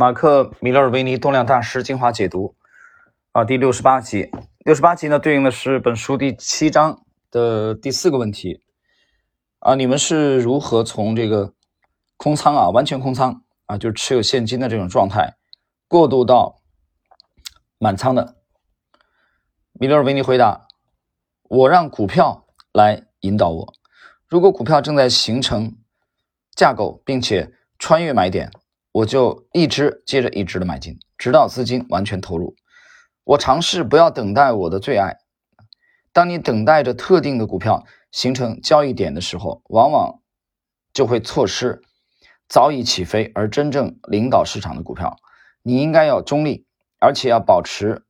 马克·米勒尔维尼动量大师精华解读啊，第六十八集。六十八集呢，对应的是本书第七章的第四个问题啊，你们是如何从这个空仓啊，完全空仓啊，就持有现金的这种状态，过渡到满仓的？米勒尔维尼回答：我让股票来引导我。如果股票正在形成架构，并且穿越买点。我就一只接着一只的买进，直到资金完全投入。我尝试不要等待我的最爱。当你等待着特定的股票形成交易点的时候，往往就会错失早已起飞而真正领导市场的股票。你应该要中立，而且要保持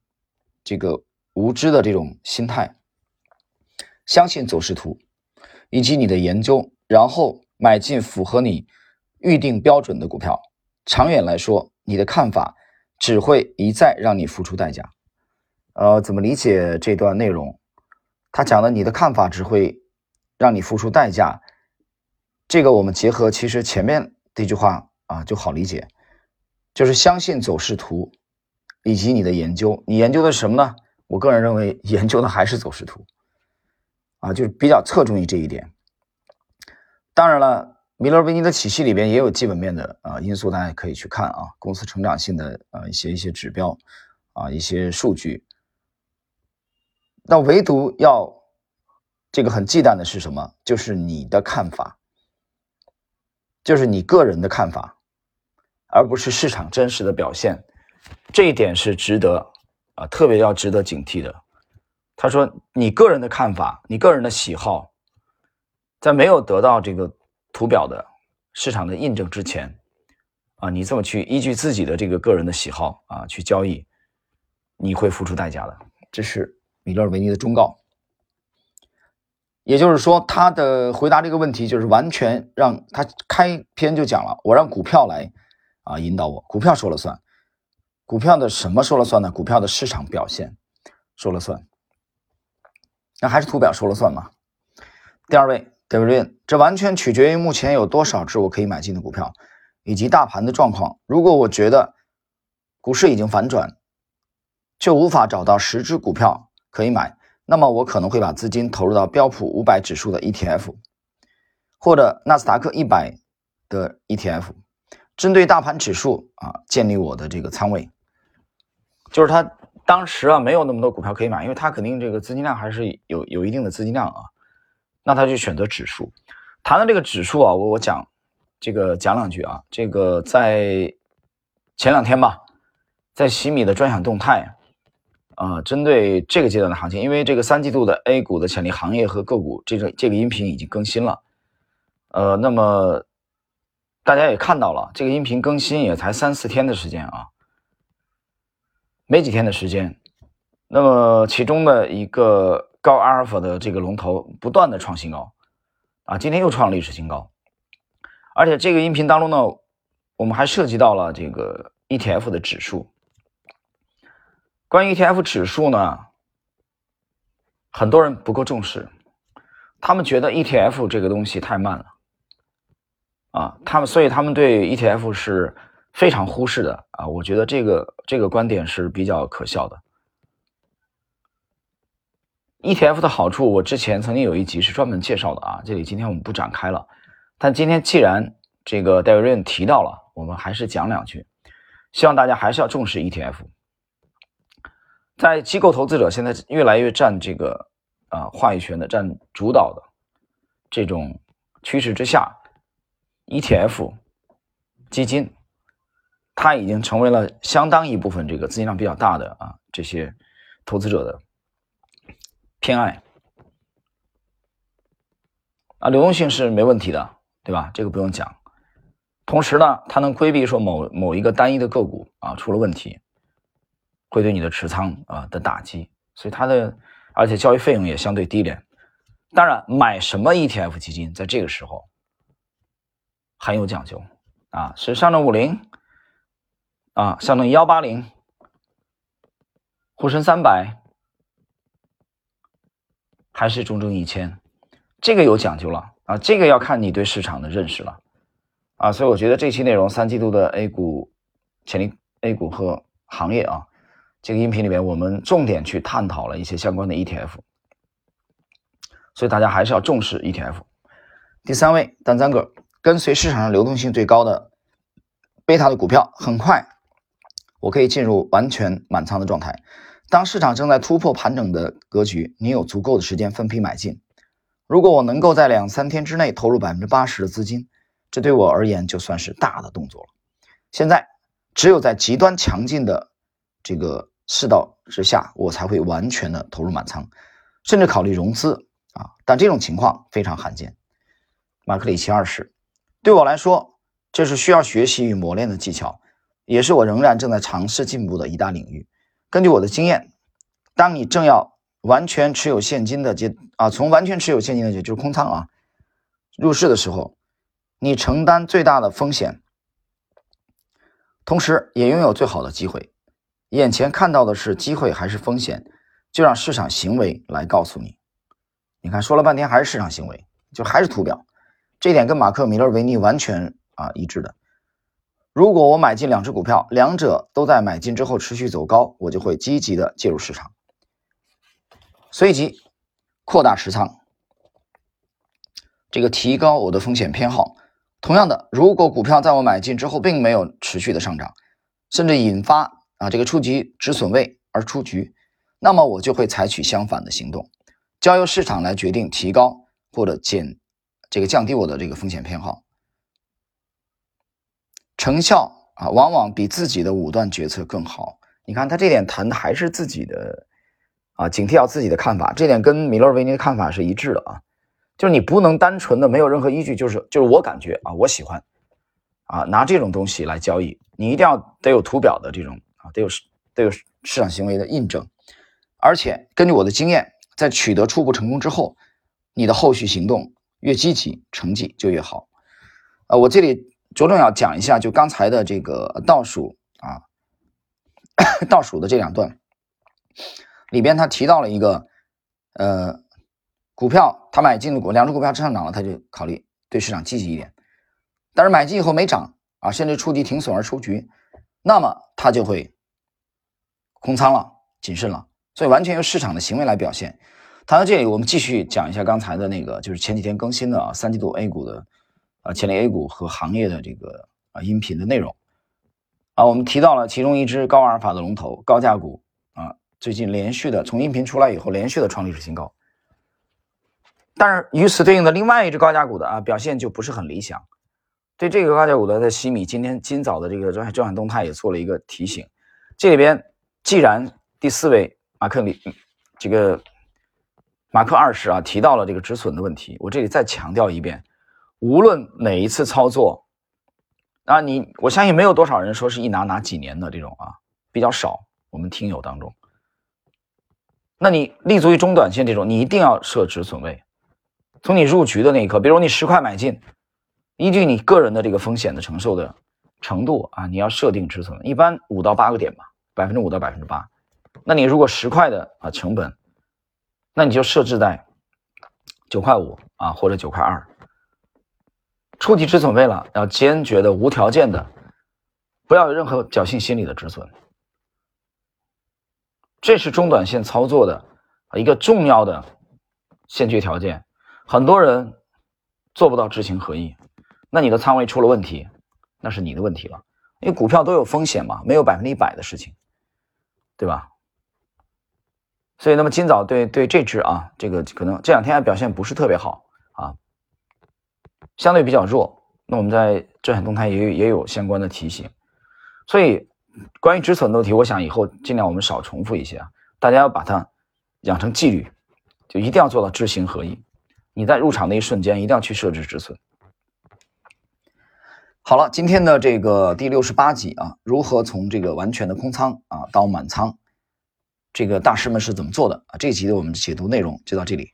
这个无知的这种心态，相信走势图以及你的研究，然后买进符合你预定标准的股票。长远来说，你的看法只会一再让你付出代价。呃，怎么理解这段内容？他讲的你的看法只会让你付出代价，这个我们结合其实前面这句话啊就好理解，就是相信走势图以及你的研究。你研究的是什么呢？我个人认为研究的还是走势图啊，就是比较侧重于这一点。当然了。米勒维尼的体系里边也有基本面的啊因素，大家可以去看啊，公司成长性的啊一些一些指标啊一些数据。那唯独要这个很忌惮的是什么？就是你的看法，就是你个人的看法，而不是市场真实的表现。这一点是值得啊特别要值得警惕的。他说，你个人的看法，你个人的喜好，在没有得到这个。图表的市场的印证之前，啊，你这么去依据自己的这个个人的喜好啊去交易，你会付出代价的。这是米勒维尼的忠告。也就是说，他的回答这个问题就是完全让他开篇就讲了，我让股票来啊引导我，股票说了算。股票的什么说了算呢？股票的市场表现说了算。那还是图表说了算吗？第二位。对不对？这完全取决于目前有多少只我可以买进的股票，以及大盘的状况。如果我觉得股市已经反转，就无法找到十只股票可以买，那么我可能会把资金投入到标普五百指数的 ETF，或者纳斯达克一百的 ETF，针对大盘指数啊建立我的这个仓位。就是他当时啊没有那么多股票可以买，因为他肯定这个资金量还是有有一定的资金量啊。那他就选择指数。谈到这个指数啊，我我讲这个讲两句啊。这个在前两天吧，在喜米的专享动态啊，针对这个阶段的行情，因为这个三季度的 A 股的潜力行业和个股，这个这个音频已经更新了。呃，那么大家也看到了，这个音频更新也才三四天的时间啊，没几天的时间。那么其中的一个。高阿尔法的这个龙头不断的创新高，啊，今天又创历史新高，而且这个音频当中呢，我们还涉及到了这个 ETF 的指数。关于 ETF 指数呢，很多人不够重视，他们觉得 ETF 这个东西太慢了，啊，他们所以他们对 ETF 是非常忽视的啊，我觉得这个这个观点是比较可笑的。ETF 的好处，我之前曾经有一集是专门介绍的啊，这里今天我们不展开了。但今天既然这个戴维瑞恩提到了，我们还是讲两句。希望大家还是要重视 ETF。在机构投资者现在越来越占这个啊话语权的、占主导的这种趋势之下，ETF 基金它已经成为了相当一部分这个资金量比较大的啊这些投资者的。偏爱啊，流动性是没问题的，对吧？这个不用讲。同时呢，它能规避说某某一个单一的个股啊出了问题，会对你的持仓啊的打击，所以它的而且交易费用也相对低廉。当然，买什么 ETF 基金在这个时候很有讲究啊，是上证五零啊，上证幺八零，沪深三百。还是中证一千，这个有讲究了啊！这个要看你对市场的认识了啊！所以我觉得这期内容三季度的 A 股潜力 A 股和行业啊，这个音频里面我们重点去探讨了一些相关的 ETF，所以大家还是要重视 ETF。第三位单三个，跟随市场上流动性最高的贝塔的股票，很快我可以进入完全满仓的状态。当市场正在突破盘整的格局，你有足够的时间分批买进。如果我能够在两三天之内投入百分之八十的资金，这对我而言就算是大的动作了。现在只有在极端强劲的这个世道之下，我才会完全的投入满仓，甚至考虑融资啊。但这种情况非常罕见。马克里奇二世，对我来说，这是需要学习与磨练的技巧，也是我仍然正在尝试进步的一大领域。根据我的经验，当你正要完全持有现金的阶啊，从完全持有现金的阶就是空仓啊入市的时候，你承担最大的风险，同时也拥有最好的机会。眼前看到的是机会还是风险，就让市场行为来告诉你。你看，说了半天还是市场行为，就还是图表，这点跟马克·米勒维尼完全啊一致的。如果我买进两只股票，两者都在买进之后持续走高，我就会积极的介入市场，随即扩大持仓，这个提高我的风险偏好。同样的，如果股票在我买进之后并没有持续的上涨，甚至引发啊这个触及止损位而出局，那么我就会采取相反的行动，交由市场来决定提高或者减这个降低我的这个风险偏好。成效啊，往往比自己的武断决策更好。你看他这点谈的还是自己的啊，警惕要自己的看法，这点跟米勒维尼的看法是一致的啊。就是你不能单纯的没有任何依据，就是就是我感觉啊，我喜欢啊，拿这种东西来交易，你一定要得有图表的这种啊，得有得有市场行为的印证，而且根据我的经验，在取得初步成功之后，你的后续行动越积极，成绩就越好。啊，我这里。着重要讲一下，就刚才的这个倒数啊，倒数的这两段里边，他提到了一个呃股票，他买进的股两只股票上涨了，他就考虑对市场积极一点；但是买进以后没涨啊，甚至触及停损而出局，那么他就会空仓了，谨慎了。所以完全由市场的行为来表现。谈到这里，我们继续讲一下刚才的那个，就是前几天更新的啊，三季度 A 股的。啊，潜力 A 股和行业的这个啊音频的内容啊，我们提到了其中一只高阿尔法的龙头高价股啊，最近连续的从音频出来以后连续的创历史新高，但是与此对应的另外一只高价股的啊表现就不是很理想。对这个高价股的在西米今天今早的这个周周海动态也做了一个提醒，这里边既然第四位马克里这个马克二世啊提到了这个止损的问题，我这里再强调一遍。无论哪一次操作，啊，你我相信没有多少人说是一拿拿几年的这种啊，比较少。我们听友当中，那你立足于中短线这种，你一定要设止损位。从你入局的那一刻，比如你十块买进，依据你个人的这个风险的承受的程度啊，你要设定止损，一般五到八个点吧，百分之五到百分之八。那你如果十块的啊成本，那你就设置在九块五啊或者九块二。触及止损位了，要坚决的、无条件的，不要有任何侥幸心理的止损。这是中短线操作的一个重要的先决条件。很多人做不到知行合一，那你的仓位出了问题，那是你的问题了。因为股票都有风险嘛，没有百分之一百的事情，对吧？所以，那么今早对对这只啊，这个可能这两天还表现不是特别好。相对比较弱，那我们在震撼动态也也有相关的提醒，所以关于止损的问题，我想以后尽量我们少重复一些啊，大家要把它养成纪律，就一定要做到知行合一。你在入场的一瞬间，一定要去设置止损。好了，今天的这个第六十八集啊，如何从这个完全的空仓啊到满仓，这个大师们是怎么做的啊？这一集的我们的解读内容就到这里。